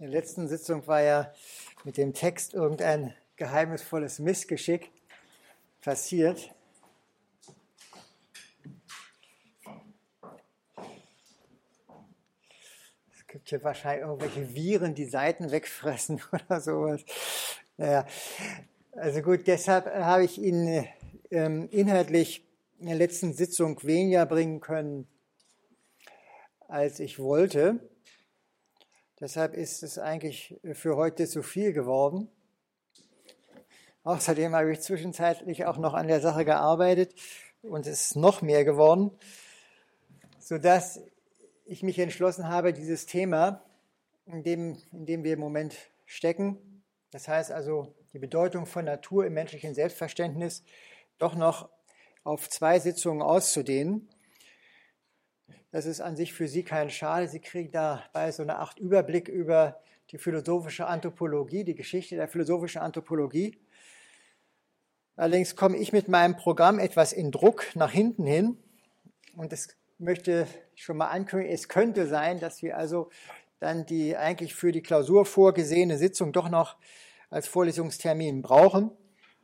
In der letzten Sitzung war ja mit dem Text irgendein geheimnisvolles Missgeschick passiert. Es gibt hier wahrscheinlich irgendwelche Viren, die Seiten wegfressen oder sowas. Naja, also gut, deshalb habe ich Ihnen ähm, inhaltlich in der letzten Sitzung weniger bringen können, als ich wollte. Deshalb ist es eigentlich für heute zu viel geworden. Außerdem habe ich zwischenzeitlich auch noch an der Sache gearbeitet und es ist noch mehr geworden, sodass ich mich entschlossen habe, dieses Thema, in dem, in dem wir im Moment stecken, das heißt also die Bedeutung von Natur im menschlichen Selbstverständnis, doch noch auf zwei Sitzungen auszudehnen. Das ist an sich für Sie kein Schade. Sie kriegen dabei so eine Art Überblick über die philosophische Anthropologie, die Geschichte der philosophischen Anthropologie. Allerdings komme ich mit meinem Programm etwas in Druck nach hinten hin. Und es möchte schon mal ankündigen, es könnte sein, dass wir also dann die eigentlich für die Klausur vorgesehene Sitzung doch noch als Vorlesungstermin brauchen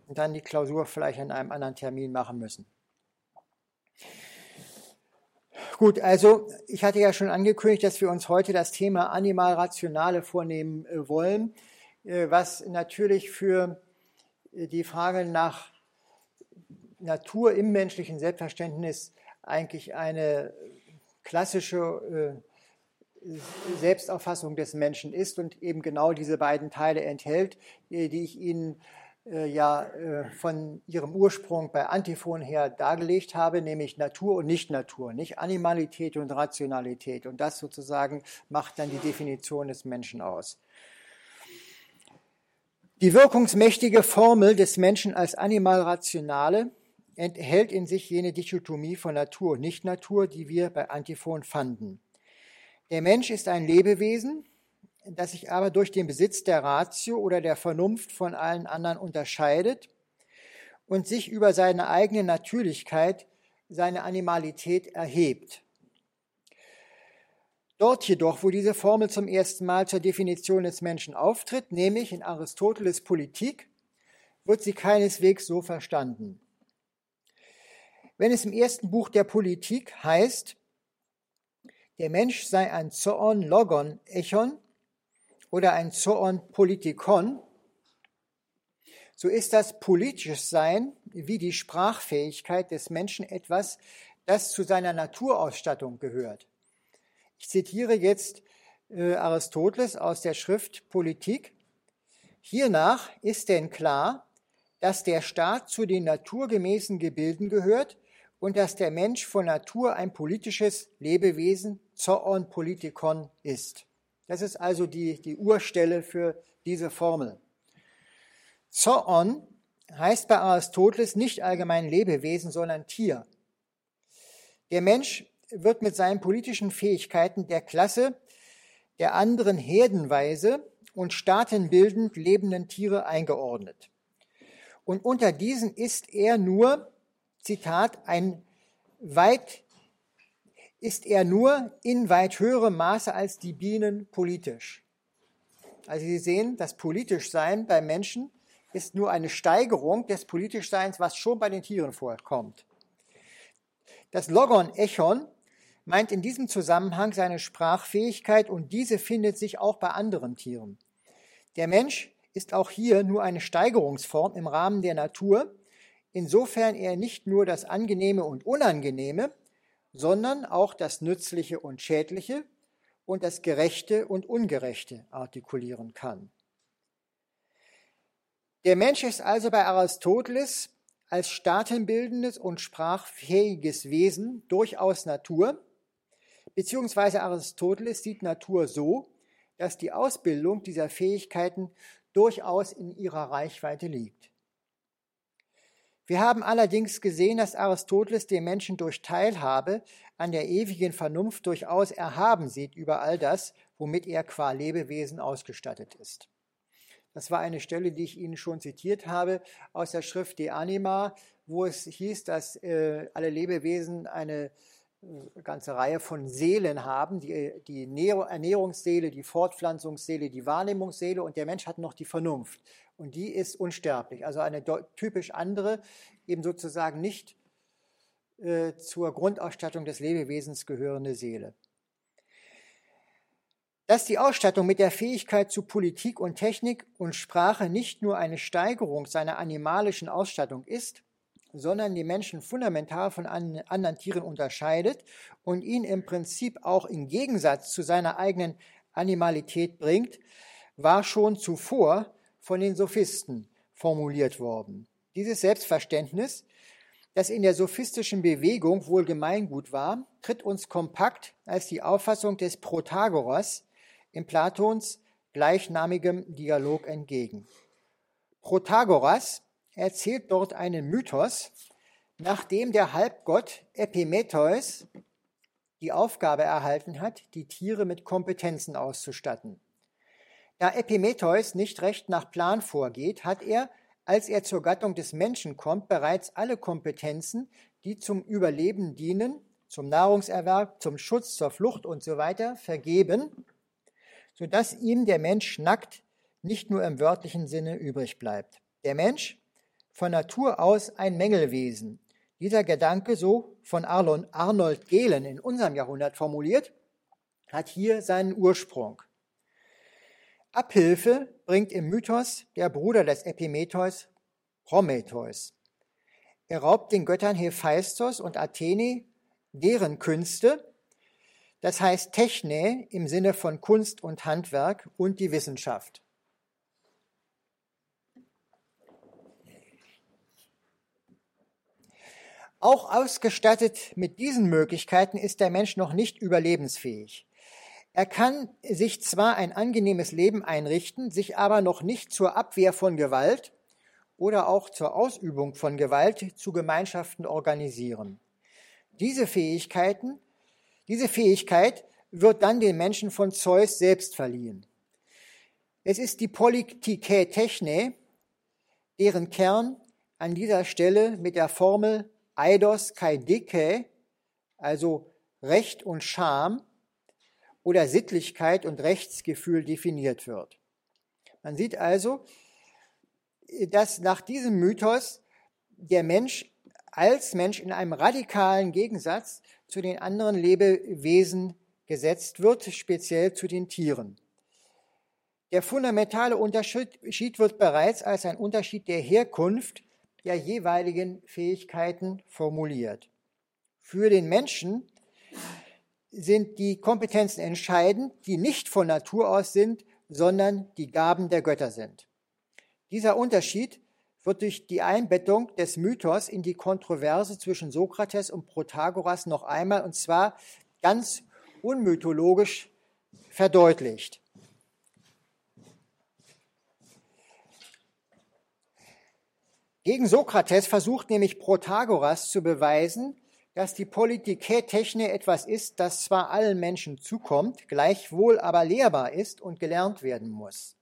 und dann die Klausur vielleicht an einem anderen Termin machen müssen. Gut, also ich hatte ja schon angekündigt, dass wir uns heute das Thema Animalrationale vornehmen äh, wollen, äh, was natürlich für äh, die Frage nach Natur im menschlichen Selbstverständnis eigentlich eine klassische Selbstauffassung des Menschen ist und eben genau diese beiden Teile enthält, die ich Ihnen ja äh, von ihrem Ursprung bei Antiphon her dargelegt habe, nämlich Natur und Nicht-Natur, nicht Animalität und Rationalität. Und das sozusagen macht dann die Definition des Menschen aus. Die wirkungsmächtige Formel des Menschen als Animal-Rationale enthält in sich jene Dichotomie von Natur und Nicht-Natur, die wir bei Antiphon fanden. Der Mensch ist ein Lebewesen, das sich aber durch den Besitz der Ratio oder der Vernunft von allen anderen unterscheidet und sich über seine eigene Natürlichkeit, seine Animalität erhebt. Dort jedoch, wo diese Formel zum ersten Mal zur Definition des Menschen auftritt, nämlich in Aristoteles Politik, wird sie keineswegs so verstanden. Wenn es im ersten Buch der Politik heißt, der Mensch sei ein Zoon Logon Echon, oder ein Zoon Politikon, so ist das politisches Sein wie die Sprachfähigkeit des Menschen etwas, das zu seiner Naturausstattung gehört. Ich zitiere jetzt äh, Aristoteles aus der Schrift Politik. Hiernach ist denn klar, dass der Staat zu den naturgemäßen Gebilden gehört und dass der Mensch von Natur ein politisches Lebewesen, Zoon Politikon, ist. Das ist also die, die Urstelle für diese Formel. Zoon heißt bei Aristoteles nicht allgemein Lebewesen, sondern Tier. Der Mensch wird mit seinen politischen Fähigkeiten der Klasse der anderen herdenweise und staatenbildend lebenden Tiere eingeordnet. Und unter diesen ist er nur, Zitat, ein weit ist er nur in weit höherem Maße als die Bienen politisch. Also Sie sehen, das Politischsein beim Menschen ist nur eine Steigerung des Politischseins, was schon bei den Tieren vorkommt. Das Logon Echon meint in diesem Zusammenhang seine Sprachfähigkeit und diese findet sich auch bei anderen Tieren. Der Mensch ist auch hier nur eine Steigerungsform im Rahmen der Natur, insofern er nicht nur das Angenehme und Unangenehme, sondern auch das Nützliche und Schädliche und das Gerechte und Ungerechte artikulieren kann. Der Mensch ist also bei Aristoteles als staatenbildendes und sprachfähiges Wesen durchaus Natur, beziehungsweise Aristoteles sieht Natur so, dass die Ausbildung dieser Fähigkeiten durchaus in ihrer Reichweite liegt. Wir haben allerdings gesehen, dass Aristoteles den Menschen durch Teilhabe an der ewigen Vernunft durchaus erhaben sieht über all das, womit er qua Lebewesen ausgestattet ist. Das war eine Stelle, die ich Ihnen schon zitiert habe aus der Schrift De Anima, wo es hieß, dass äh, alle Lebewesen eine eine ganze Reihe von Seelen haben, die, die Ernährungsseele, die Fortpflanzungsseele, die Wahrnehmungsseele und der Mensch hat noch die Vernunft. Und die ist unsterblich, also eine typisch andere, eben sozusagen nicht äh, zur Grundausstattung des Lebewesens gehörende Seele. Dass die Ausstattung mit der Fähigkeit zu Politik und Technik und Sprache nicht nur eine Steigerung seiner animalischen Ausstattung ist, sondern die Menschen fundamental von anderen Tieren unterscheidet und ihn im Prinzip auch im Gegensatz zu seiner eigenen Animalität bringt, war schon zuvor von den Sophisten formuliert worden. Dieses Selbstverständnis, das in der sophistischen Bewegung wohl Gemeingut war, tritt uns kompakt als die Auffassung des Protagoras in Platons gleichnamigem Dialog entgegen. Protagoras erzählt dort einen Mythos, nachdem der Halbgott Epimetheus die Aufgabe erhalten hat, die Tiere mit Kompetenzen auszustatten. Da Epimetheus nicht recht nach Plan vorgeht, hat er, als er zur Gattung des Menschen kommt, bereits alle Kompetenzen, die zum Überleben dienen, zum Nahrungserwerb, zum Schutz, zur Flucht und so weiter, vergeben, sodass ihm der Mensch nackt nicht nur im wörtlichen Sinne übrig bleibt. Der Mensch, von Natur aus ein Mängelwesen. Dieser Gedanke, so von Arnold Gehlen in unserem Jahrhundert formuliert, hat hier seinen Ursprung. Abhilfe bringt im Mythos der Bruder des Epimetheus, Prometheus. Er raubt den Göttern Hephaistos und Athene deren Künste, das heißt Techne im Sinne von Kunst und Handwerk und die Wissenschaft. Auch ausgestattet mit diesen Möglichkeiten ist der Mensch noch nicht überlebensfähig. Er kann sich zwar ein angenehmes Leben einrichten, sich aber noch nicht zur Abwehr von Gewalt oder auch zur Ausübung von Gewalt zu Gemeinschaften organisieren. Diese Fähigkeiten, diese Fähigkeit wird dann den Menschen von Zeus selbst verliehen. Es ist die Politikä Techne, deren Kern an dieser Stelle mit der Formel eidos kai dike, also Recht und Scham oder Sittlichkeit und Rechtsgefühl definiert wird. Man sieht also, dass nach diesem Mythos der Mensch als Mensch in einem radikalen Gegensatz zu den anderen Lebewesen gesetzt wird, speziell zu den Tieren. Der fundamentale Unterschied wird bereits als ein Unterschied der Herkunft der jeweiligen Fähigkeiten formuliert. Für den Menschen sind die Kompetenzen entscheidend, die nicht von Natur aus sind, sondern die Gaben der Götter sind. Dieser Unterschied wird durch die Einbettung des Mythos in die Kontroverse zwischen Sokrates und Protagoras noch einmal, und zwar ganz unmythologisch, verdeutlicht. Gegen Sokrates versucht nämlich Protagoras zu beweisen, dass die Politikätechne etwas ist, das zwar allen Menschen zukommt, gleichwohl aber lehrbar ist und gelernt werden muss.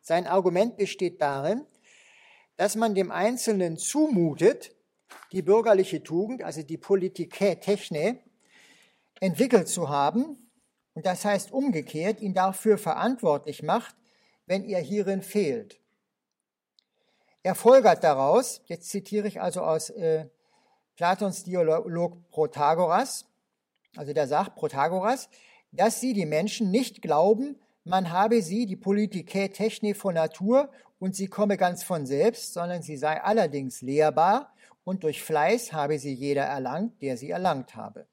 Sein Argument besteht darin, dass man dem Einzelnen zumutet, die bürgerliche Tugend, also die Politikätechne, entwickelt zu haben und das heißt umgekehrt ihn dafür verantwortlich macht, wenn er hierin fehlt. Er folgert daraus, jetzt zitiere ich also aus äh, Platons Dialog Protagoras, also der sagt Protagoras, dass sie die Menschen nicht glauben, man habe sie, die Politikä Techne von Natur, und sie komme ganz von selbst, sondern sie sei allerdings lehrbar, und durch Fleiß habe sie jeder erlangt, der sie erlangt habe.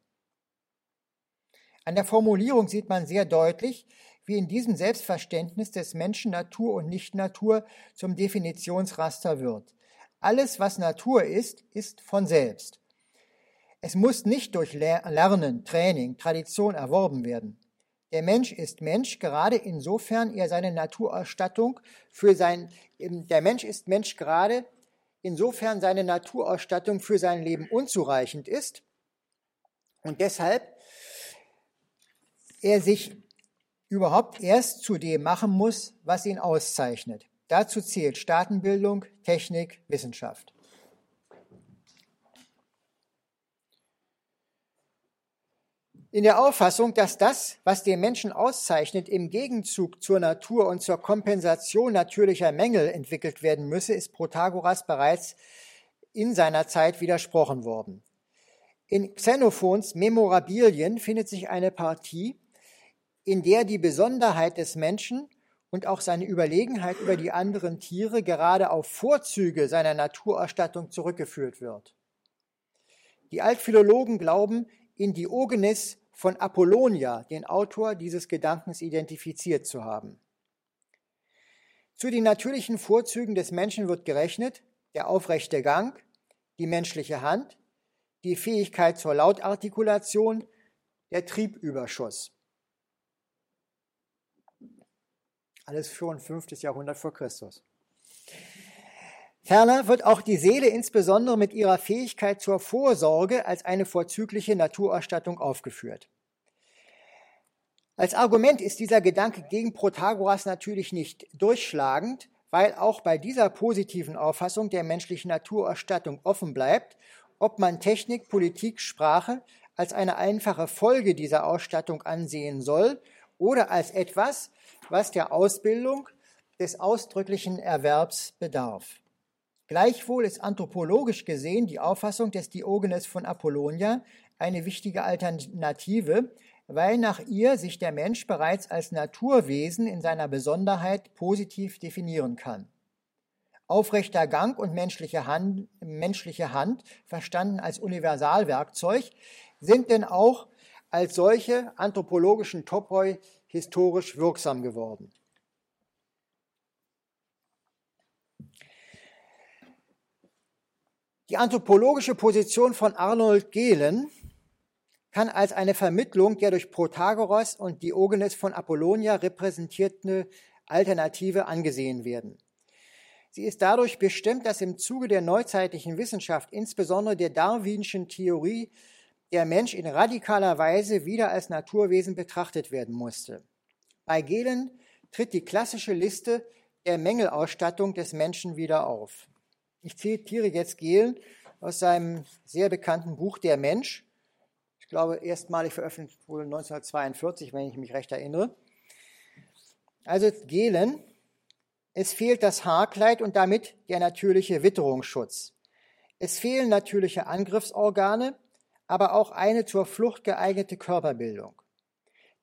An der Formulierung sieht man sehr deutlich, wie in diesem Selbstverständnis des Menschen Natur und Nicht-Natur zum Definitionsraster wird. Alles, was Natur ist, ist von selbst. Es muss nicht durch Lernen, Training, Tradition erworben werden. Der Mensch ist Mensch, gerade insofern er seine Naturausstattung für sein, der Mensch ist Mensch gerade insofern seine Naturausstattung für sein Leben unzureichend ist und deshalb er sich überhaupt erst zu dem machen muss, was ihn auszeichnet. Dazu zählt Staatenbildung, Technik, Wissenschaft. In der Auffassung, dass das, was den Menschen auszeichnet, im Gegenzug zur Natur und zur Kompensation natürlicher Mängel entwickelt werden müsse, ist Protagoras bereits in seiner Zeit widersprochen worden. In Xenophons Memorabilien findet sich eine Partie, in der die Besonderheit des Menschen und auch seine Überlegenheit über die anderen Tiere gerade auf Vorzüge seiner Naturerstattung zurückgeführt wird. Die Altphilologen glauben, in Diogenes von Apollonia, den Autor dieses Gedankens, identifiziert zu haben. Zu den natürlichen Vorzügen des Menschen wird gerechnet der aufrechte Gang, die menschliche Hand, die Fähigkeit zur Lautartikulation, der Triebüberschuss. Alles schon 5. Jahrhundert vor Christus. Ferner wird auch die Seele insbesondere mit ihrer Fähigkeit zur Vorsorge als eine vorzügliche Naturausstattung aufgeführt. Als Argument ist dieser Gedanke gegen Protagoras natürlich nicht durchschlagend, weil auch bei dieser positiven Auffassung der menschlichen Naturausstattung offen bleibt, ob man Technik, Politik, Sprache als eine einfache Folge dieser Ausstattung ansehen soll oder als etwas, was der Ausbildung des ausdrücklichen Erwerbs bedarf. Gleichwohl ist anthropologisch gesehen die Auffassung des Diogenes von Apollonia eine wichtige Alternative, weil nach ihr sich der Mensch bereits als Naturwesen in seiner Besonderheit positiv definieren kann. Aufrechter Gang und menschliche Hand, menschliche Hand, verstanden als Universalwerkzeug, sind denn auch als solche anthropologischen Topoi historisch wirksam geworden. Die anthropologische Position von Arnold Gehlen kann als eine Vermittlung der durch Protagoras und Diogenes von Apollonia repräsentierte Alternative angesehen werden. Sie ist dadurch bestimmt, dass im Zuge der neuzeitlichen Wissenschaft, insbesondere der darwinschen Theorie, der Mensch in radikaler Weise wieder als Naturwesen betrachtet werden musste. Bei Gehlen tritt die klassische Liste der Mängelausstattung des Menschen wieder auf. Ich zitiere jetzt Gehlen aus seinem sehr bekannten Buch Der Mensch. Ich glaube, erstmalig veröffentlicht wurde 1942, wenn ich mich recht erinnere. Also Gehlen, es fehlt das Haarkleid und damit der natürliche Witterungsschutz. Es fehlen natürliche Angriffsorgane, aber auch eine zur Flucht geeignete Körperbildung.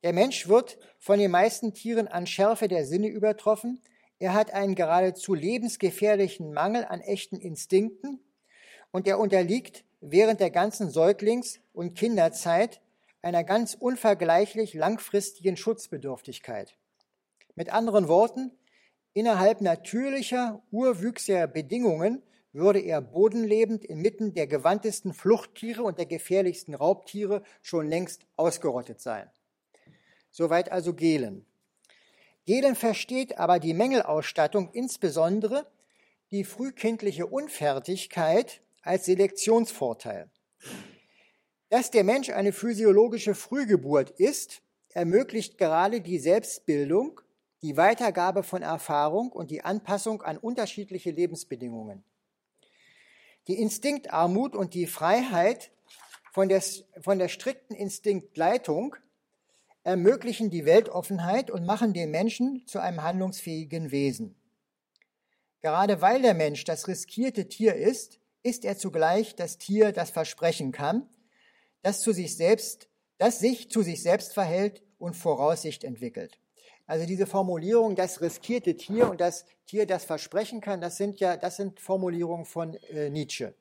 Der Mensch wird von den meisten Tieren an Schärfe der Sinne übertroffen, er hat einen geradezu lebensgefährlichen Mangel an echten Instinkten und er unterliegt während der ganzen Säuglings- und Kinderzeit einer ganz unvergleichlich langfristigen Schutzbedürftigkeit. Mit anderen Worten, innerhalb natürlicher, urwüchsiger Bedingungen würde er bodenlebend inmitten der gewandtesten Fluchttiere und der gefährlichsten Raubtiere schon längst ausgerottet sein. Soweit also Gehlen. Gehlen versteht aber die Mängelausstattung, insbesondere die frühkindliche Unfertigkeit, als Selektionsvorteil. Dass der Mensch eine physiologische Frühgeburt ist, ermöglicht gerade die Selbstbildung, die Weitergabe von Erfahrung und die Anpassung an unterschiedliche Lebensbedingungen. Die Instinktarmut und die Freiheit von der, von der strikten Instinktleitung ermöglichen die Weltoffenheit und machen den Menschen zu einem handlungsfähigen Wesen. Gerade weil der Mensch das riskierte Tier ist, ist er zugleich das Tier, das versprechen kann, das zu sich selbst, das sich zu sich selbst verhält und Voraussicht entwickelt. Also diese Formulierung, das riskierte Tier und das Tier, das versprechen kann, das sind ja, das sind Formulierungen von äh, Nietzsche,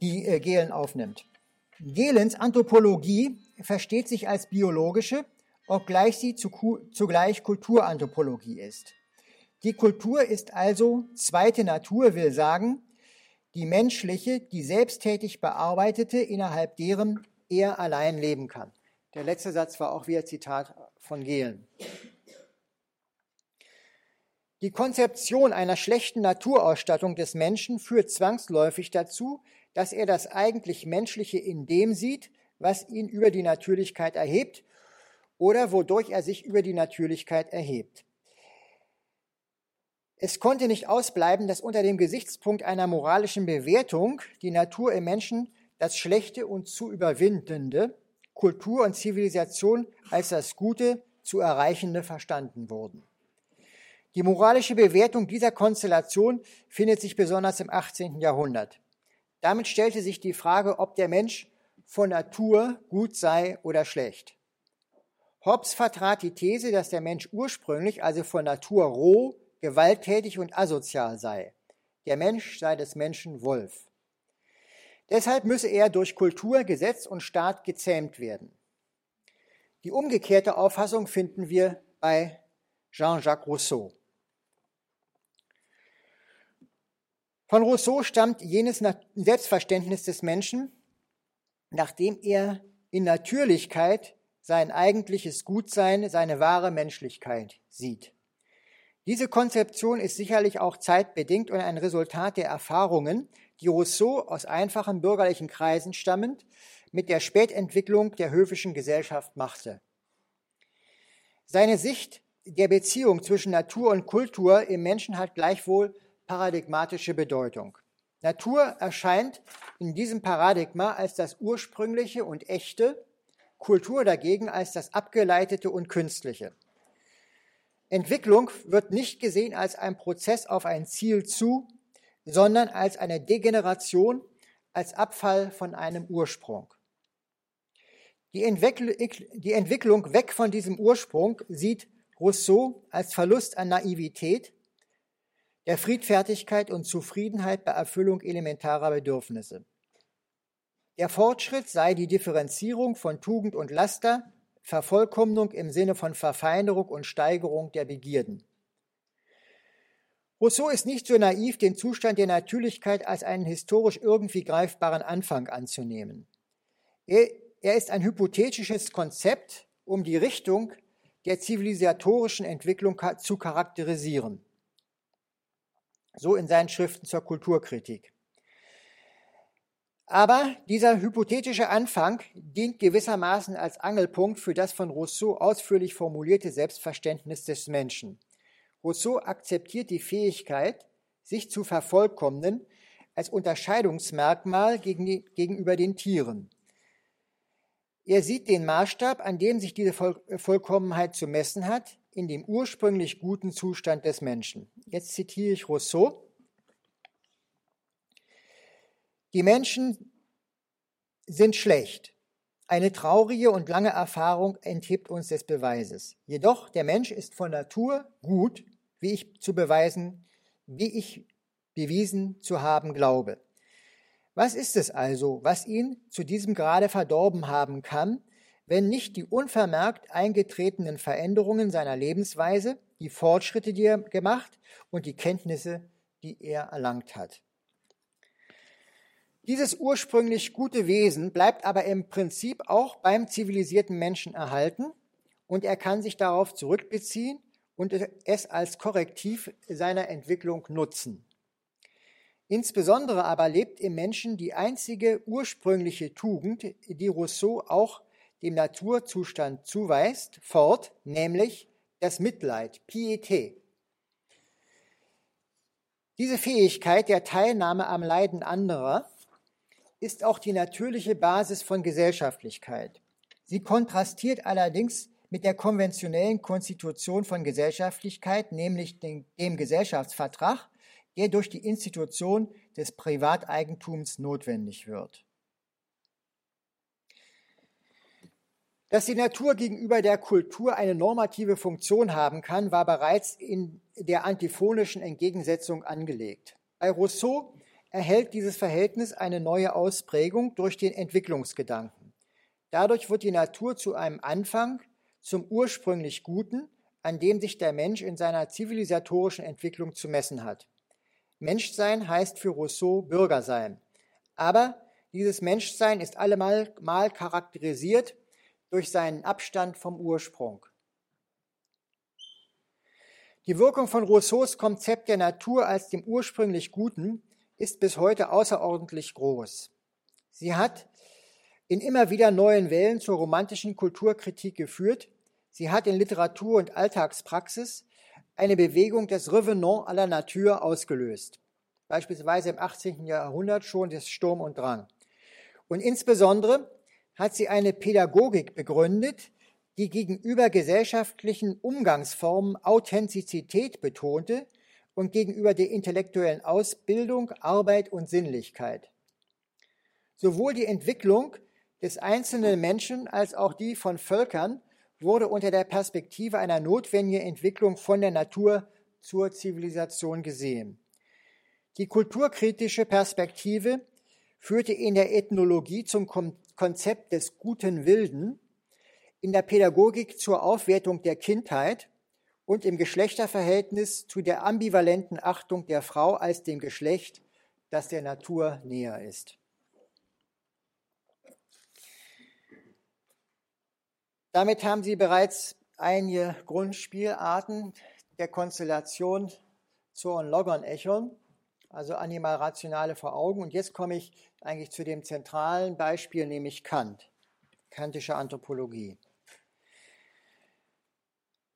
die äh, Gehlen aufnimmt. Gehlens Anthropologie versteht sich als biologische, obgleich sie zugleich Kulturanthropologie ist. Die Kultur ist also zweite Natur, will sagen, die menschliche, die selbsttätig bearbeitete, innerhalb deren er allein leben kann. Der letzte Satz war auch wieder Zitat von Gehlen. Die Konzeption einer schlechten Naturausstattung des Menschen führt zwangsläufig dazu, dass er das eigentlich Menschliche in dem sieht, was ihn über die Natürlichkeit erhebt oder wodurch er sich über die Natürlichkeit erhebt. Es konnte nicht ausbleiben, dass unter dem Gesichtspunkt einer moralischen Bewertung die Natur im Menschen das Schlechte und zu überwindende, Kultur und Zivilisation als das Gute zu erreichende verstanden wurden. Die moralische Bewertung dieser Konstellation findet sich besonders im 18. Jahrhundert. Damit stellte sich die Frage, ob der Mensch von Natur gut sei oder schlecht. Hobbes vertrat die These, dass der Mensch ursprünglich, also von Natur roh, gewalttätig und asozial sei. Der Mensch sei des Menschen Wolf. Deshalb müsse er durch Kultur, Gesetz und Staat gezähmt werden. Die umgekehrte Auffassung finden wir bei Jean-Jacques Rousseau. Von Rousseau stammt jenes Selbstverständnis des Menschen, nachdem er in Natürlichkeit sein eigentliches Gutsein, seine wahre Menschlichkeit sieht. Diese Konzeption ist sicherlich auch zeitbedingt und ein Resultat der Erfahrungen, die Rousseau aus einfachen bürgerlichen Kreisen stammend mit der Spätentwicklung der höfischen Gesellschaft machte. Seine Sicht der Beziehung zwischen Natur und Kultur im Menschen hat gleichwohl paradigmatische Bedeutung. Natur erscheint in diesem Paradigma als das ursprüngliche und echte, Kultur dagegen als das abgeleitete und künstliche. Entwicklung wird nicht gesehen als ein Prozess auf ein Ziel zu, sondern als eine Degeneration, als Abfall von einem Ursprung. Die, Entwicklung weg von diesem Ursprung sieht Rousseau als Verlust an Naivität, der Friedfertigkeit und Zufriedenheit bei Erfüllung elementarer Bedürfnisse. Der Fortschritt sei die Differenzierung von Tugend und Laster, Vervollkommnung im Sinne von Verfeinerung und Steigerung der Begierden. Rousseau ist nicht so naiv, den Zustand der Natürlichkeit als einen historisch irgendwie greifbaren Anfang anzunehmen. Er, er ist ein hypothetisches Konzept, um die Richtung der zivilisatorischen Entwicklung zu charakterisieren so in seinen Schriften zur Kulturkritik. Aber dieser hypothetische Anfang dient gewissermaßen als Angelpunkt für das von Rousseau ausführlich formulierte Selbstverständnis des Menschen. Rousseau akzeptiert die Fähigkeit, sich zu vervollkommnen, als Unterscheidungsmerkmal gegenüber den Tieren. Er sieht den Maßstab, an dem sich diese Vollkommenheit zu messen hat, in dem ursprünglich guten Zustand des Menschen. Jetzt zitiere ich Rousseau. Die Menschen sind schlecht. Eine traurige und lange Erfahrung enthebt uns des Beweises. Jedoch der Mensch ist von Natur gut, wie ich zu beweisen, wie ich bewiesen zu haben glaube. Was ist es also, was ihn zu diesem Grade verdorben haben kann, wenn nicht die unvermerkt eingetretenen Veränderungen seiner Lebensweise, die Fortschritte, die er gemacht und die Kenntnisse, die er erlangt hat. Dieses ursprünglich gute Wesen bleibt aber im Prinzip auch beim zivilisierten Menschen erhalten und er kann sich darauf zurückbeziehen und es als Korrektiv seiner Entwicklung nutzen. Insbesondere aber lebt im Menschen die einzige ursprüngliche Tugend, die Rousseau auch dem Naturzustand zuweist, fort, nämlich das Mitleid, Pietät. Diese Fähigkeit der Teilnahme am Leiden anderer ist auch die natürliche Basis von Gesellschaftlichkeit. Sie kontrastiert allerdings mit der konventionellen Konstitution von Gesellschaftlichkeit, nämlich dem, dem Gesellschaftsvertrag, der durch die Institution des Privateigentums notwendig wird. Dass die Natur gegenüber der Kultur eine normative Funktion haben kann, war bereits in der antiphonischen Entgegensetzung angelegt. Bei Rousseau erhält dieses Verhältnis eine neue Ausprägung durch den Entwicklungsgedanken. Dadurch wird die Natur zu einem Anfang, zum ursprünglich Guten, an dem sich der Mensch in seiner zivilisatorischen Entwicklung zu messen hat. Menschsein heißt für Rousseau Bürger sein. Aber dieses Menschsein ist allemal mal charakterisiert durch seinen Abstand vom Ursprung. Die Wirkung von Rousseaus Konzept der Natur als dem ursprünglich Guten ist bis heute außerordentlich groß. Sie hat in immer wieder neuen Wellen zur romantischen Kulturkritik geführt. Sie hat in Literatur und Alltagspraxis eine Bewegung des Revenant à la Nature ausgelöst. Beispielsweise im 18. Jahrhundert schon des Sturm und Drang. Und insbesondere hat sie eine Pädagogik begründet, die gegenüber gesellschaftlichen Umgangsformen Authentizität betonte und gegenüber der intellektuellen Ausbildung Arbeit und Sinnlichkeit. Sowohl die Entwicklung des einzelnen Menschen als auch die von Völkern wurde unter der Perspektive einer notwendigen Entwicklung von der Natur zur Zivilisation gesehen. Die kulturkritische Perspektive führte in der Ethnologie zum Konzept des guten Wilden, in der Pädagogik zur Aufwertung der Kindheit und im Geschlechterverhältnis zu der ambivalenten Achtung der Frau als dem Geschlecht, das der Natur näher ist. Damit haben Sie bereits einige Grundspielarten der Konstellation Zorn, Logon, Echon, also Animalrationale vor Augen. Und jetzt komme ich eigentlich zu dem zentralen Beispiel, nämlich Kant, kantische Anthropologie.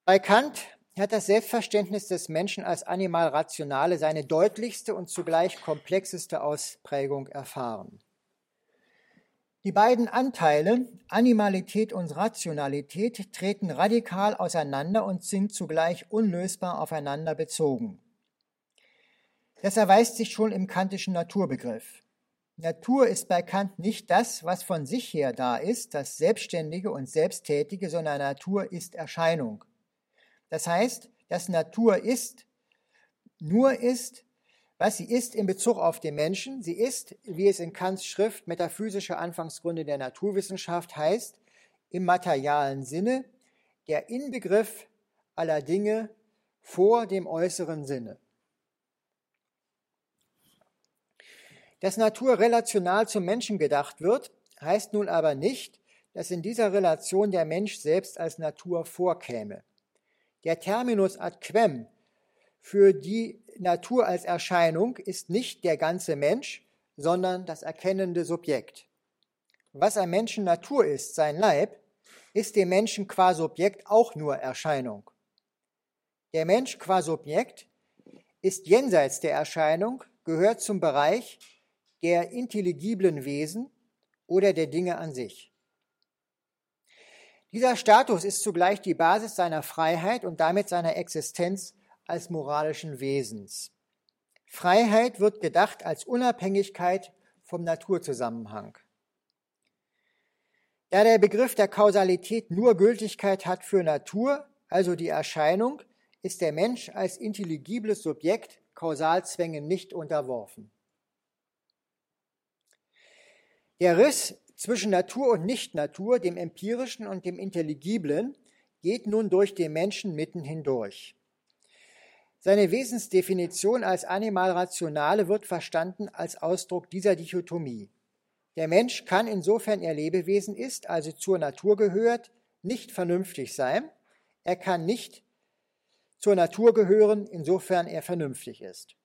Bei Kant hat das Selbstverständnis des Menschen als Animalrationale seine deutlichste und zugleich komplexeste Ausprägung erfahren. Die beiden Anteile, Animalität und Rationalität, treten radikal auseinander und sind zugleich unlösbar aufeinander bezogen. Das erweist sich schon im kantischen Naturbegriff. Natur ist bei Kant nicht das, was von sich her da ist, das Selbstständige und Selbsttätige, sondern Natur ist Erscheinung. Das heißt, dass Natur ist, nur ist, was sie ist in Bezug auf den Menschen. Sie ist, wie es in Kants Schrift Metaphysische Anfangsgründe der Naturwissenschaft heißt, im materialen Sinne der Inbegriff aller Dinge vor dem äußeren Sinne. Dass Natur relational zum Menschen gedacht wird, heißt nun aber nicht, dass in dieser Relation der Mensch selbst als Natur vorkäme. Der Terminus ad quem für die Natur als Erscheinung ist nicht der ganze Mensch, sondern das erkennende Subjekt. Was ein Menschen Natur ist, sein Leib, ist dem Menschen qua Subjekt auch nur Erscheinung. Der Mensch qua Subjekt ist jenseits der Erscheinung, gehört zum Bereich der intelligiblen Wesen oder der Dinge an sich. Dieser Status ist zugleich die Basis seiner Freiheit und damit seiner Existenz als moralischen Wesens. Freiheit wird gedacht als Unabhängigkeit vom Naturzusammenhang. Da der Begriff der Kausalität nur Gültigkeit hat für Natur, also die Erscheinung, ist der Mensch als intelligibles Subjekt Kausalzwängen nicht unterworfen. Der Riss zwischen Natur und Nicht-Natur, dem Empirischen und dem Intelligiblen, geht nun durch den Menschen mitten hindurch. Seine Wesensdefinition als Animalrationale wird verstanden als Ausdruck dieser Dichotomie. Der Mensch kann insofern er Lebewesen ist, also zur Natur gehört, nicht vernünftig sein. Er kann nicht zur Natur gehören, insofern er vernünftig ist.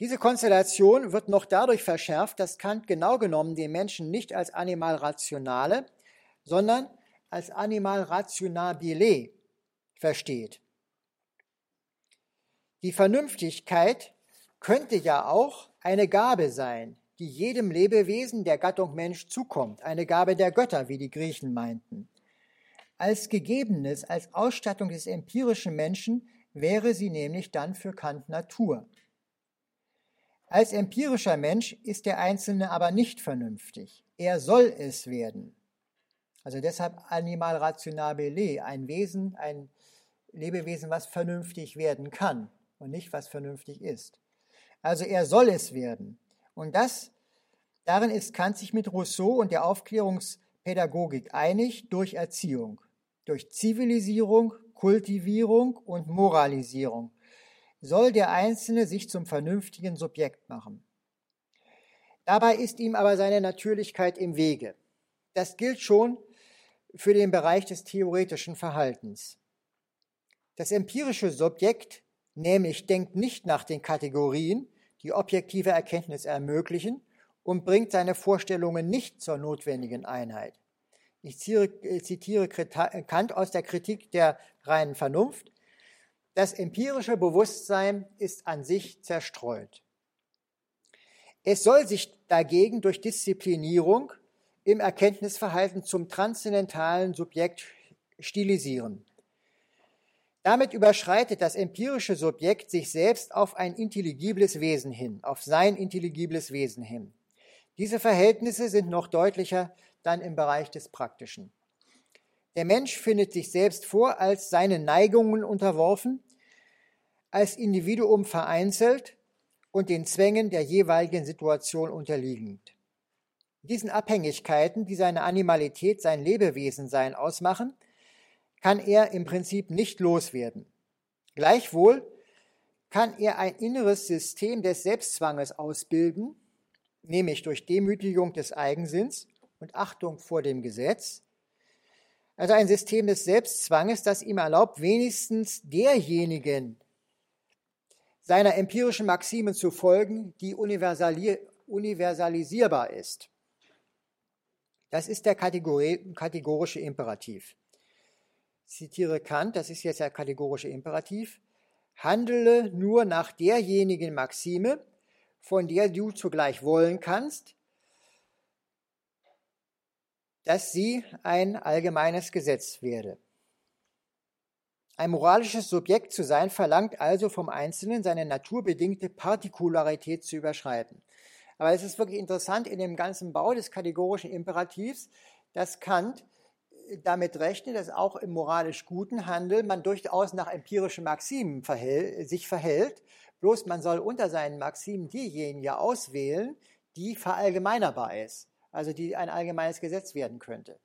Diese Konstellation wird noch dadurch verschärft, dass Kant genau genommen den Menschen nicht als Animal rationale, sondern als Animal rationabile versteht. Die Vernünftigkeit könnte ja auch eine Gabe sein, die jedem Lebewesen der Gattung Mensch zukommt, eine Gabe der Götter, wie die Griechen meinten. Als Gegebenes, als Ausstattung des empirischen Menschen wäre sie nämlich dann für Kant Natur. Als empirischer Mensch ist der Einzelne aber nicht vernünftig. Er soll es werden. Also deshalb animal rationabile, ein Wesen, ein Lebewesen, was vernünftig werden kann und nicht was vernünftig ist. Also er soll es werden. Und das, darin ist Kant sich mit Rousseau und der Aufklärungspädagogik einig durch Erziehung, durch Zivilisierung, Kultivierung und Moralisierung soll der Einzelne sich zum vernünftigen Subjekt machen. Dabei ist ihm aber seine Natürlichkeit im Wege. Das gilt schon für den Bereich des theoretischen Verhaltens. Das empirische Subjekt nämlich denkt nicht nach den Kategorien, die objektive Erkenntnis ermöglichen und bringt seine Vorstellungen nicht zur notwendigen Einheit. Ich zitiere Kant aus der Kritik der reinen Vernunft. Das empirische Bewusstsein ist an sich zerstreut. Es soll sich dagegen durch Disziplinierung im Erkenntnisverhalten zum transzendentalen Subjekt stilisieren. Damit überschreitet das empirische Subjekt sich selbst auf ein intelligibles Wesen hin, auf sein intelligibles Wesen hin. Diese Verhältnisse sind noch deutlicher dann im Bereich des Praktischen. Der Mensch findet sich selbst vor als seinen Neigungen unterworfen, als Individuum vereinzelt und den Zwängen der jeweiligen Situation unterliegend. Diesen Abhängigkeiten, die seine Animalität, sein Lebewesensein ausmachen, kann er im Prinzip nicht loswerden. Gleichwohl kann er ein inneres System des Selbstzwanges ausbilden, nämlich durch Demütigung des Eigensinns und Achtung vor dem Gesetz, also ein System des Selbstzwanges, das ihm erlaubt, wenigstens derjenigen seiner empirischen Maximen zu folgen, die universalisierbar ist. Das ist der kategorische Imperativ. Ich zitiere Kant, das ist jetzt der kategorische Imperativ. Handele nur nach derjenigen Maxime, von der du zugleich wollen kannst, dass sie ein allgemeines Gesetz werde. Ein moralisches Subjekt zu sein verlangt also vom Einzelnen seine naturbedingte Partikularität zu überschreiten. Aber es ist wirklich interessant in dem ganzen Bau des kategorischen Imperativs, dass Kant damit rechnet, dass auch im moralisch guten Handel man durchaus nach empirischen Maximen verhält, sich verhält. Bloß man soll unter seinen Maximen diejenige auswählen, die verallgemeinerbar ist, also die ein allgemeines Gesetz werden könnte.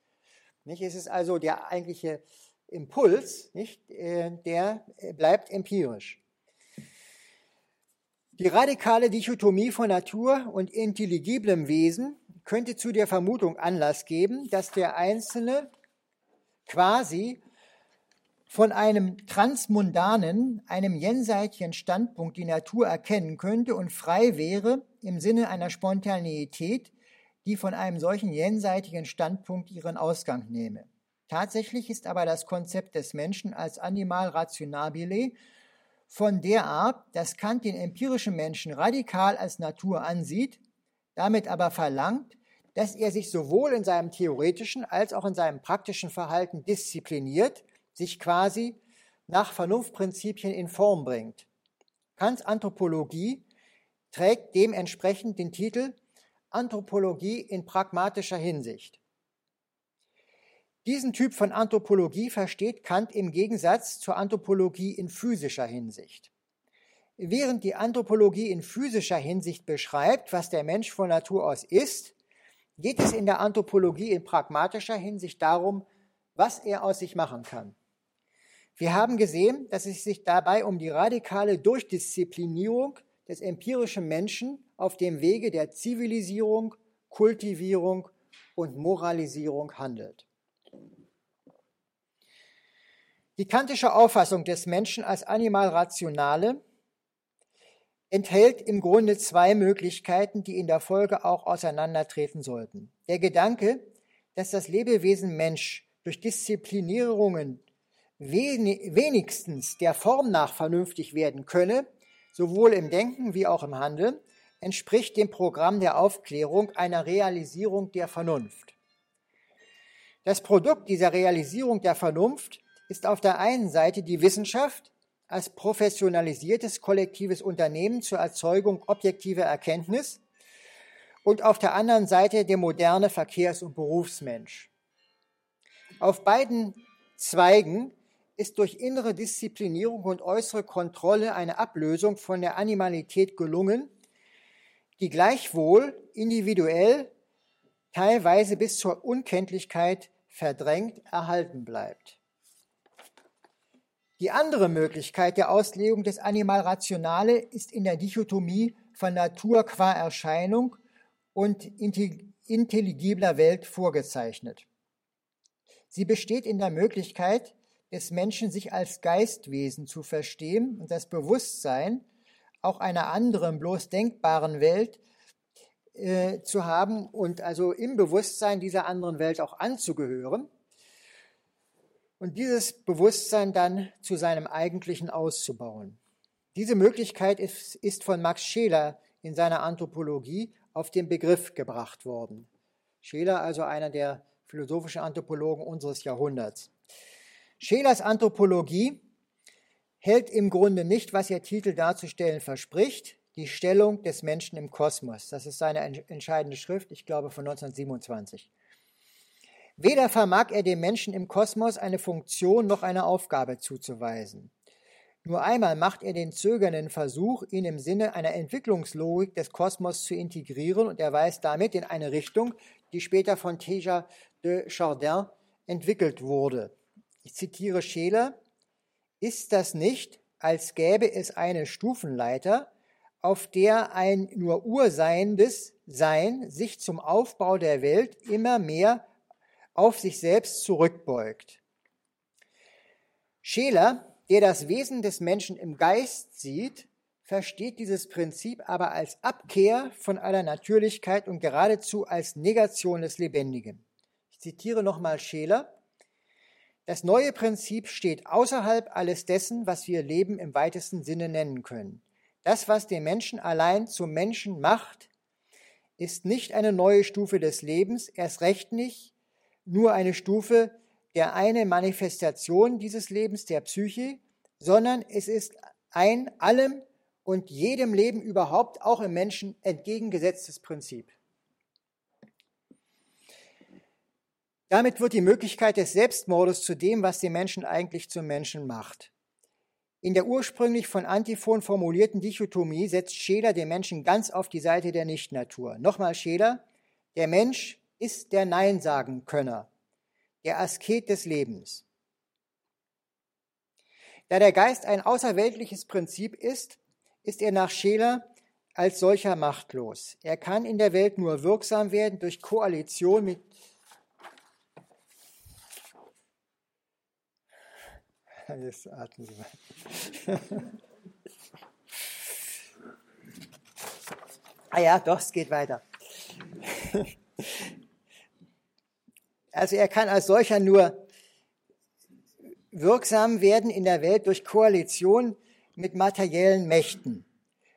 Nicht? Es ist also der eigentliche Impuls, nicht? Äh, der äh, bleibt empirisch. Die radikale Dichotomie von Natur und intelligiblem Wesen könnte zu der Vermutung Anlass geben, dass der Einzelne quasi von einem transmundanen, einem jenseitigen Standpunkt die Natur erkennen könnte und frei wäre im Sinne einer Spontaneität, die von einem solchen jenseitigen Standpunkt ihren Ausgang nehme. Tatsächlich ist aber das Konzept des Menschen als Animal rationabile von der Art, dass Kant den empirischen Menschen radikal als Natur ansieht, damit aber verlangt, dass er sich sowohl in seinem theoretischen als auch in seinem praktischen Verhalten diszipliniert, sich quasi nach Vernunftprinzipien in Form bringt. Kants Anthropologie trägt dementsprechend den Titel Anthropologie in pragmatischer Hinsicht. Diesen Typ von Anthropologie versteht Kant im Gegensatz zur Anthropologie in physischer Hinsicht. Während die Anthropologie in physischer Hinsicht beschreibt, was der Mensch von Natur aus ist, geht es in der Anthropologie in pragmatischer Hinsicht darum, was er aus sich machen kann. Wir haben gesehen, dass es sich dabei um die radikale Durchdisziplinierung des empirischen Menschen auf dem Wege der Zivilisierung, Kultivierung und Moralisierung handelt. Die kantische Auffassung des Menschen als Animal Rationale enthält im Grunde zwei Möglichkeiten, die in der Folge auch auseinandertreten sollten. Der Gedanke, dass das Lebewesen Mensch durch Disziplinierungen wenigstens der Form nach vernünftig werden könne, sowohl im Denken wie auch im Handeln, entspricht dem Programm der Aufklärung einer Realisierung der Vernunft. Das Produkt dieser Realisierung der Vernunft ist auf der einen Seite die Wissenschaft als professionalisiertes kollektives Unternehmen zur Erzeugung objektiver Erkenntnis und auf der anderen Seite der moderne Verkehrs- und Berufsmensch. Auf beiden Zweigen ist durch innere Disziplinierung und äußere Kontrolle eine Ablösung von der Animalität gelungen, die gleichwohl individuell, teilweise bis zur Unkenntlichkeit verdrängt erhalten bleibt. Die andere Möglichkeit der Auslegung des Animal Rationale ist in der Dichotomie von Natur qua Erscheinung und intelligibler Welt vorgezeichnet. Sie besteht in der Möglichkeit des Menschen, sich als Geistwesen zu verstehen und das Bewusstsein auch einer anderen, bloß denkbaren Welt äh, zu haben und also im Bewusstsein dieser anderen Welt auch anzugehören und dieses Bewusstsein dann zu seinem eigentlichen auszubauen. Diese Möglichkeit ist, ist von Max Scheler in seiner Anthropologie auf den Begriff gebracht worden. Scheler also einer der philosophischen Anthropologen unseres Jahrhunderts. Schelers Anthropologie hält im Grunde nicht, was ihr Titel darzustellen verspricht, die Stellung des Menschen im Kosmos. Das ist seine entscheidende Schrift, ich glaube von 1927. Weder vermag er dem Menschen im Kosmos eine Funktion noch eine Aufgabe zuzuweisen. Nur einmal macht er den zögernden Versuch, ihn im Sinne einer Entwicklungslogik des Kosmos zu integrieren und er weist damit in eine Richtung, die später von Teja de Chardin entwickelt wurde. Ich zitiere Scheler, ist das nicht, als gäbe es eine Stufenleiter, auf der ein nur urseiendes Sein sich zum Aufbau der Welt immer mehr auf sich selbst zurückbeugt. Scheler der das Wesen des Menschen im Geist sieht, versteht dieses Prinzip aber als Abkehr von aller Natürlichkeit und geradezu als Negation des Lebendigen. Ich zitiere nochmal Scheler. Das neue Prinzip steht außerhalb alles dessen, was wir Leben im weitesten Sinne nennen können. Das, was den Menschen allein zum Menschen macht, ist nicht eine neue Stufe des Lebens, erst recht nicht nur eine Stufe der eine Manifestation dieses Lebens der Psyche, sondern es ist ein allem und jedem Leben überhaupt, auch im Menschen, entgegengesetztes Prinzip. Damit wird die Möglichkeit des Selbstmordes zu dem, was den Menschen eigentlich zum Menschen macht. In der ursprünglich von Antiphon formulierten Dichotomie setzt Scheler den Menschen ganz auf die Seite der Nichtnatur. Nochmal Scheler, der Mensch ist der Nein-Sagen-Könner der Asket des Lebens. Da der Geist ein außerweltliches Prinzip ist, ist er nach Scheler als solcher machtlos. Er kann in der Welt nur wirksam werden durch Koalition mit Jetzt atmen Sie mal. ah ja, doch, es geht weiter. Also er kann als solcher nur wirksam werden in der Welt durch Koalition mit materiellen Mächten.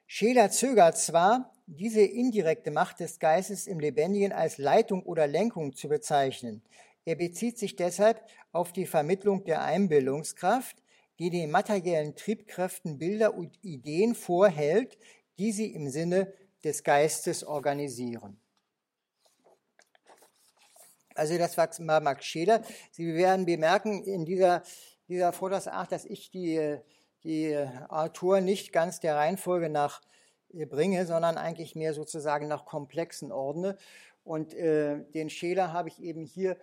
Scheler zögert zwar, diese indirekte Macht des Geistes im Lebendigen als Leitung oder Lenkung zu bezeichnen. Er bezieht sich deshalb auf die Vermittlung der Einbildungskraft, die den materiellen Triebkräften Bilder und Ideen vorhält, die sie im Sinne des Geistes organisieren. Also das war Max Scheler. Sie werden bemerken in dieser, dieser Vortragsart, dass ich die, die Autor nicht ganz der Reihenfolge nach äh, bringe, sondern eigentlich mehr sozusagen nach komplexen ordne. Und äh, den Scheler habe ich eben hier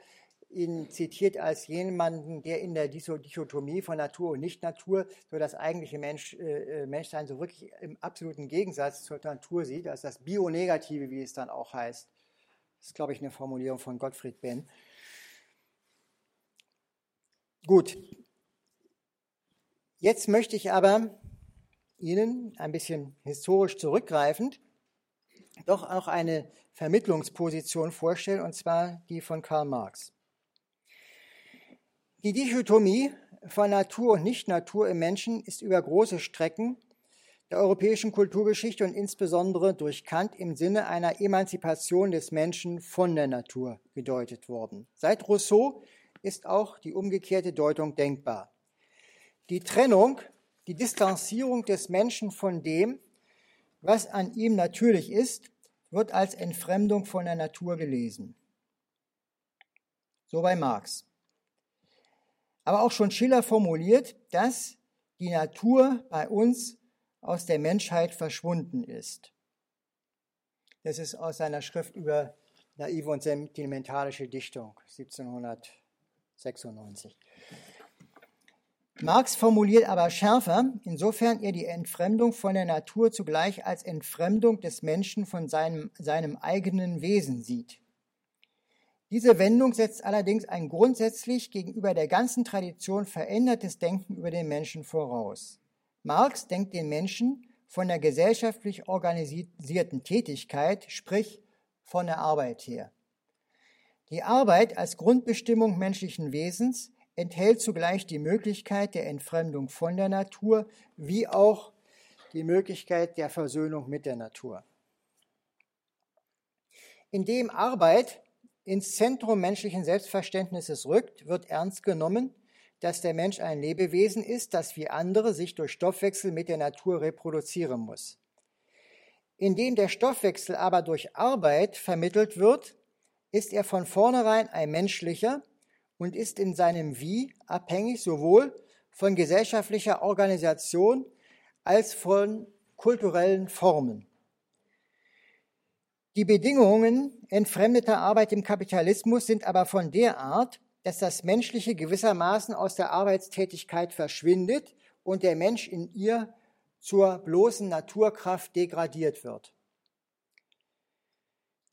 ihn zitiert als jemanden, der in der Dichotomie von Natur und Nicht-Natur so das eigentliche Mensch, äh, äh, Menschsein so wirklich im absoluten Gegensatz zur Natur sieht, als das Bionegative, wie es dann auch heißt. Das ist, glaube ich, eine Formulierung von Gottfried Benn. Gut. Jetzt möchte ich aber Ihnen ein bisschen historisch zurückgreifend doch auch eine Vermittlungsposition vorstellen, und zwar die von Karl Marx. Die Dichotomie von Natur und Nicht-Natur im Menschen ist über große Strecken der europäischen Kulturgeschichte und insbesondere durch Kant im Sinne einer Emanzipation des Menschen von der Natur gedeutet worden. Seit Rousseau ist auch die umgekehrte Deutung denkbar. Die Trennung, die Distanzierung des Menschen von dem, was an ihm natürlich ist, wird als Entfremdung von der Natur gelesen. So bei Marx. Aber auch schon Schiller formuliert, dass die Natur bei uns aus der Menschheit verschwunden ist. Das ist aus seiner Schrift über naive und sentimentalische Dichtung 1796. Marx formuliert aber schärfer, insofern er die Entfremdung von der Natur zugleich als Entfremdung des Menschen von seinem, seinem eigenen Wesen sieht. Diese Wendung setzt allerdings ein grundsätzlich gegenüber der ganzen Tradition verändertes Denken über den Menschen voraus. Marx denkt den Menschen von der gesellschaftlich organisierten Tätigkeit, sprich von der Arbeit her. Die Arbeit als Grundbestimmung menschlichen Wesens enthält zugleich die Möglichkeit der Entfremdung von der Natur wie auch die Möglichkeit der Versöhnung mit der Natur. Indem Arbeit ins Zentrum menschlichen Selbstverständnisses rückt, wird ernst genommen, dass der Mensch ein Lebewesen ist, das wie andere sich durch Stoffwechsel mit der Natur reproduzieren muss. Indem der Stoffwechsel aber durch Arbeit vermittelt wird, ist er von vornherein ein menschlicher und ist in seinem Wie abhängig sowohl von gesellschaftlicher Organisation als von kulturellen Formen. Die Bedingungen entfremdeter Arbeit im Kapitalismus sind aber von der Art, dass das Menschliche gewissermaßen aus der Arbeitstätigkeit verschwindet und der Mensch in ihr zur bloßen Naturkraft degradiert wird.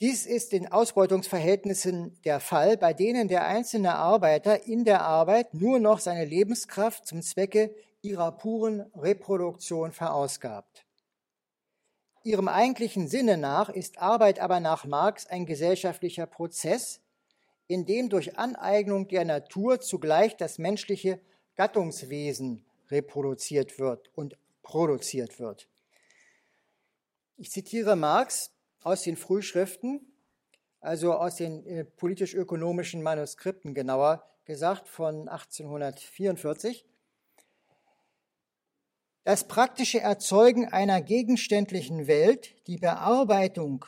Dies ist in Ausbeutungsverhältnissen der Fall, bei denen der einzelne Arbeiter in der Arbeit nur noch seine Lebenskraft zum Zwecke ihrer puren Reproduktion verausgabt. Ihrem eigentlichen Sinne nach ist Arbeit aber nach Marx ein gesellschaftlicher Prozess, in dem durch Aneignung der Natur zugleich das menschliche Gattungswesen reproduziert wird und produziert wird. Ich zitiere Marx aus den Frühschriften, also aus den äh, politisch-ökonomischen Manuskripten genauer gesagt von 1844. Das praktische Erzeugen einer gegenständlichen Welt, die Bearbeitung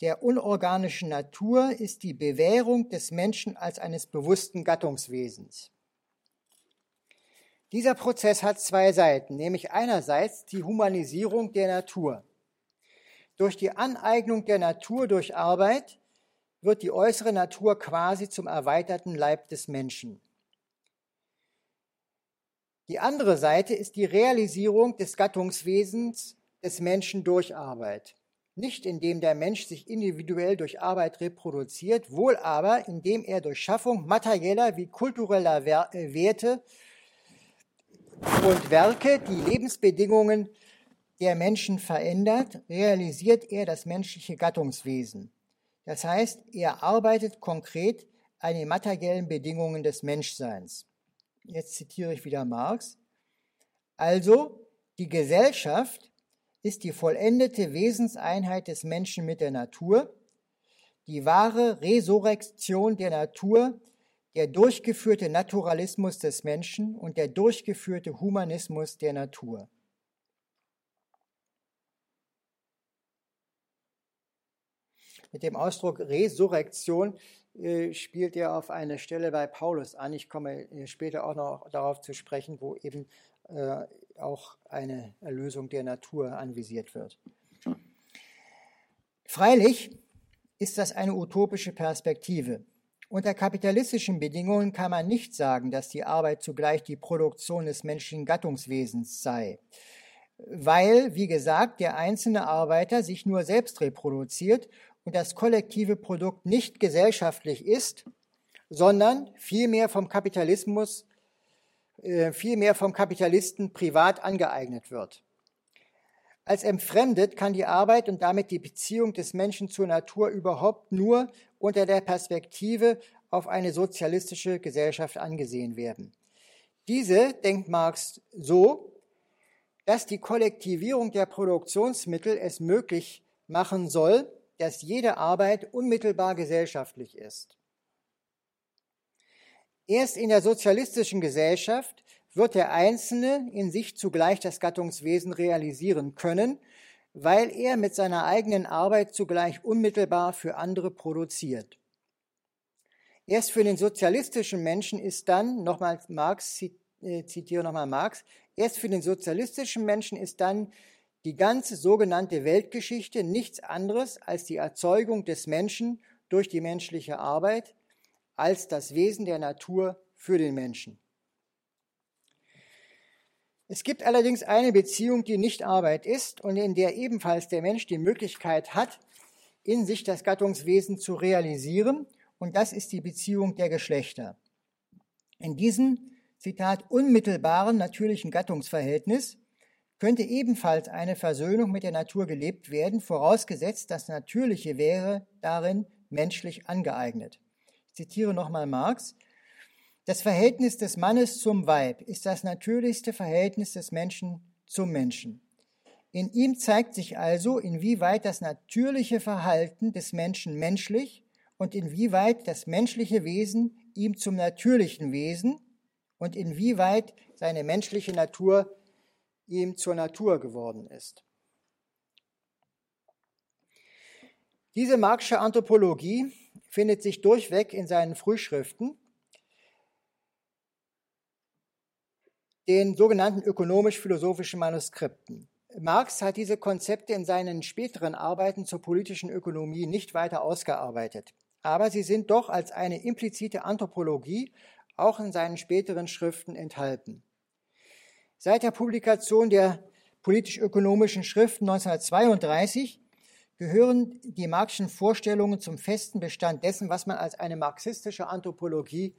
der unorganischen Natur ist die Bewährung des Menschen als eines bewussten Gattungswesens. Dieser Prozess hat zwei Seiten, nämlich einerseits die Humanisierung der Natur. Durch die Aneignung der Natur durch Arbeit wird die äußere Natur quasi zum erweiterten Leib des Menschen. Die andere Seite ist die Realisierung des Gattungswesens des Menschen durch Arbeit. Nicht indem der Mensch sich individuell durch Arbeit reproduziert, wohl aber indem er durch Schaffung materieller wie kultureller äh, Werte und Werke die Lebensbedingungen der Menschen verändert, realisiert er das menschliche Gattungswesen. Das heißt, er arbeitet konkret an den materiellen Bedingungen des Menschseins. Jetzt zitiere ich wieder Marx. Also, die Gesellschaft ist die vollendete Wesenseinheit des Menschen mit der Natur, die wahre Resurrektion der Natur, der durchgeführte Naturalismus des Menschen und der durchgeführte Humanismus der Natur. Mit dem Ausdruck Resurrektion äh, spielt er auf eine Stelle bei Paulus an. Ich komme äh, später auch noch darauf zu sprechen, wo eben äh, auch eine Erlösung der Natur anvisiert wird. Freilich ist das eine utopische Perspektive. Unter kapitalistischen Bedingungen kann man nicht sagen, dass die Arbeit zugleich die Produktion des menschlichen Gattungswesens sei, weil, wie gesagt, der einzelne Arbeiter sich nur selbst reproduziert und das kollektive Produkt nicht gesellschaftlich ist, sondern vielmehr vom Kapitalismus, äh, vielmehr vom Kapitalisten privat angeeignet wird. Als entfremdet kann die Arbeit und damit die Beziehung des Menschen zur Natur überhaupt nur unter der Perspektive auf eine sozialistische Gesellschaft angesehen werden. Diese denkt Marx so, dass die Kollektivierung der Produktionsmittel es möglich machen soll, dass jede Arbeit unmittelbar gesellschaftlich ist. Erst in der sozialistischen Gesellschaft wird der Einzelne in sich zugleich das Gattungswesen realisieren können, weil er mit seiner eigenen Arbeit zugleich unmittelbar für andere produziert. Erst für den sozialistischen Menschen ist dann, nochmal Marx, äh, zitiere nochmal Marx, erst für den sozialistischen Menschen ist dann die ganze sogenannte Weltgeschichte nichts anderes als die Erzeugung des Menschen durch die menschliche Arbeit, als das Wesen der Natur für den Menschen. Es gibt allerdings eine Beziehung, die nicht Arbeit ist und in der ebenfalls der Mensch die Möglichkeit hat, in sich das Gattungswesen zu realisieren, und das ist die Beziehung der Geschlechter. In diesem, Zitat, unmittelbaren natürlichen Gattungsverhältnis könnte ebenfalls eine Versöhnung mit der Natur gelebt werden, vorausgesetzt, das Natürliche wäre darin menschlich angeeignet. Ich zitiere nochmal Marx. Das Verhältnis des Mannes zum Weib ist das natürlichste Verhältnis des Menschen zum Menschen. In ihm zeigt sich also, inwieweit das natürliche Verhalten des Menschen menschlich und inwieweit das menschliche Wesen ihm zum natürlichen Wesen und inwieweit seine menschliche Natur ihm zur Natur geworden ist. Diese Marxische Anthropologie findet sich durchweg in seinen Frühschriften, den sogenannten ökonomisch-philosophischen Manuskripten. Marx hat diese Konzepte in seinen späteren Arbeiten zur politischen Ökonomie nicht weiter ausgearbeitet, aber sie sind doch als eine implizite Anthropologie auch in seinen späteren Schriften enthalten. Seit der Publikation der politisch-ökonomischen Schriften 1932 gehören die marxischen Vorstellungen zum festen Bestand dessen, was man als eine marxistische Anthropologie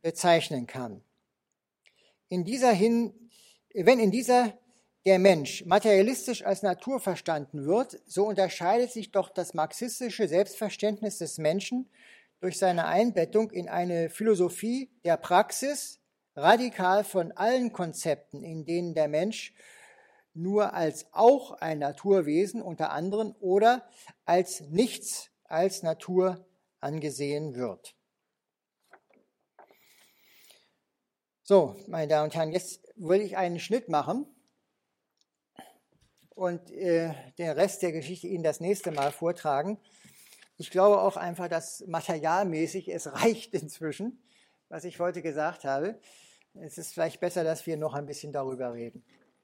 bezeichnen kann. In dieser hin, wenn in dieser der Mensch materialistisch als Natur verstanden wird, so unterscheidet sich doch das marxistische Selbstverständnis des Menschen durch seine Einbettung in eine Philosophie der Praxis radikal von allen Konzepten, in denen der Mensch nur als auch ein Naturwesen unter anderem oder als nichts als Natur angesehen wird. So, meine Damen und Herren, jetzt will ich einen Schnitt machen und äh, den Rest der Geschichte Ihnen das nächste Mal vortragen. Ich glaube auch einfach, dass materialmäßig es reicht inzwischen, was ich heute gesagt habe. Es ist vielleicht besser, dass wir noch ein bisschen darüber reden.